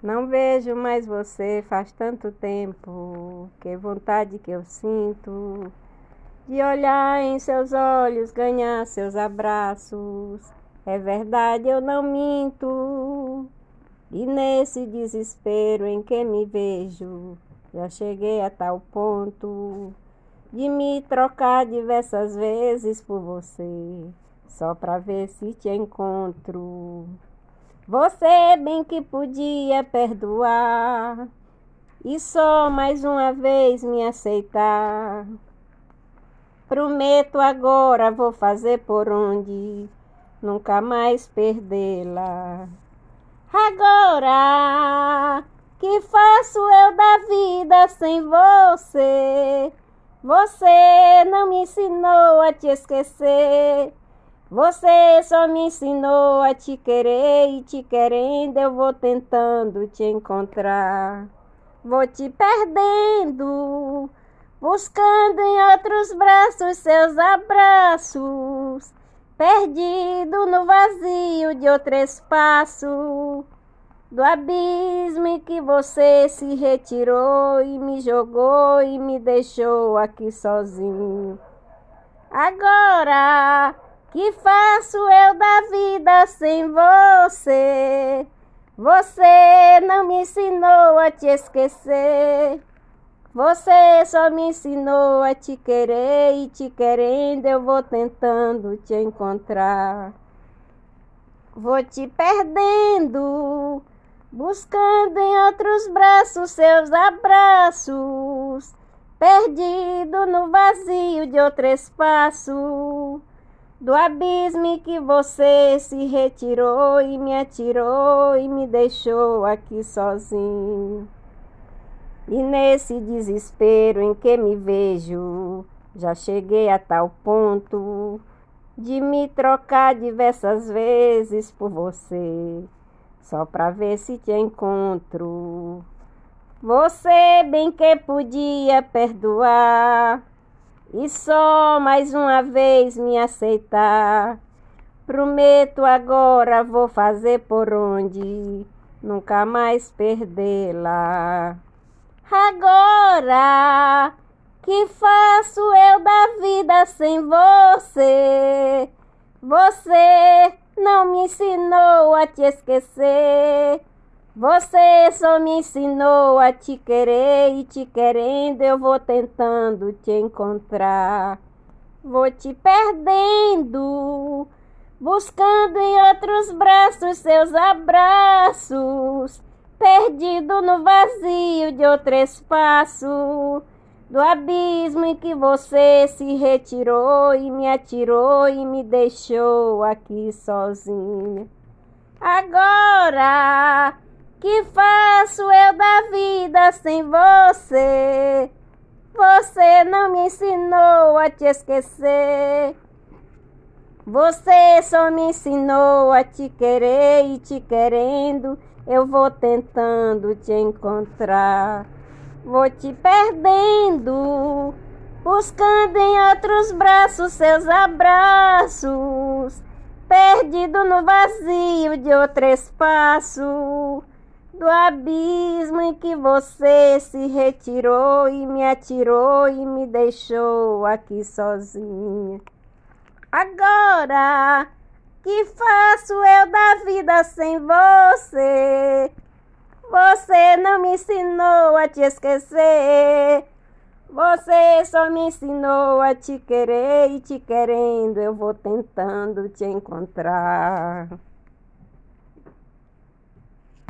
Não vejo mais você faz tanto tempo, que vontade que eu sinto de olhar em seus olhos, ganhar seus abraços. É verdade, eu não minto. E nesse desespero em que me vejo, já cheguei a tal ponto de me trocar diversas vezes por você, só pra ver se te encontro. Você bem que podia perdoar e só mais uma vez me aceitar. Prometo agora vou fazer por onde nunca mais perdê-la. Agora que faço eu da vida sem você? Você não me ensinou a te esquecer. Você só me ensinou a te querer e te querendo eu vou tentando te encontrar. Vou te perdendo, buscando em outros braços seus abraços perdido no vazio de outro espaço, do abismo em que você se retirou e me jogou e me deixou aqui sozinho. Agora que faço eu da vida sem você? Você não me ensinou a te esquecer. Você só me ensinou a te querer e te querendo eu vou tentando te encontrar. Vou te perdendo, buscando em outros braços seus abraços, perdido no vazio de outro espaço, do abismo que você se retirou e me atirou e me deixou aqui sozinho. E nesse desespero em que me vejo, já cheguei a tal ponto de me trocar diversas vezes por você, só pra ver se te encontro. Você bem que podia perdoar e só mais uma vez me aceitar. Prometo agora vou fazer por onde nunca mais perdê-la. Agora que faço eu da vida sem você? Você não me ensinou a te esquecer. Você só me ensinou a te querer e te querendo eu vou tentando te encontrar. Vou te perdendo, buscando em outros braços seus abraços perdido no vazio de outro espaço, do abismo em que você se retirou e me atirou e me deixou aqui sozinha. Agora que faço eu da vida sem você? Você não me ensinou a te esquecer. Você só me ensinou a te querer e te querendo eu vou tentando te encontrar, vou te perdendo, buscando em outros braços seus abraços, perdido no vazio de outro espaço, do abismo em que você se retirou e me atirou e me deixou aqui sozinha. Agora que faço eu da vida sem você? Você não me ensinou a te esquecer. Você só me ensinou a te querer e te querendo eu vou tentando te encontrar.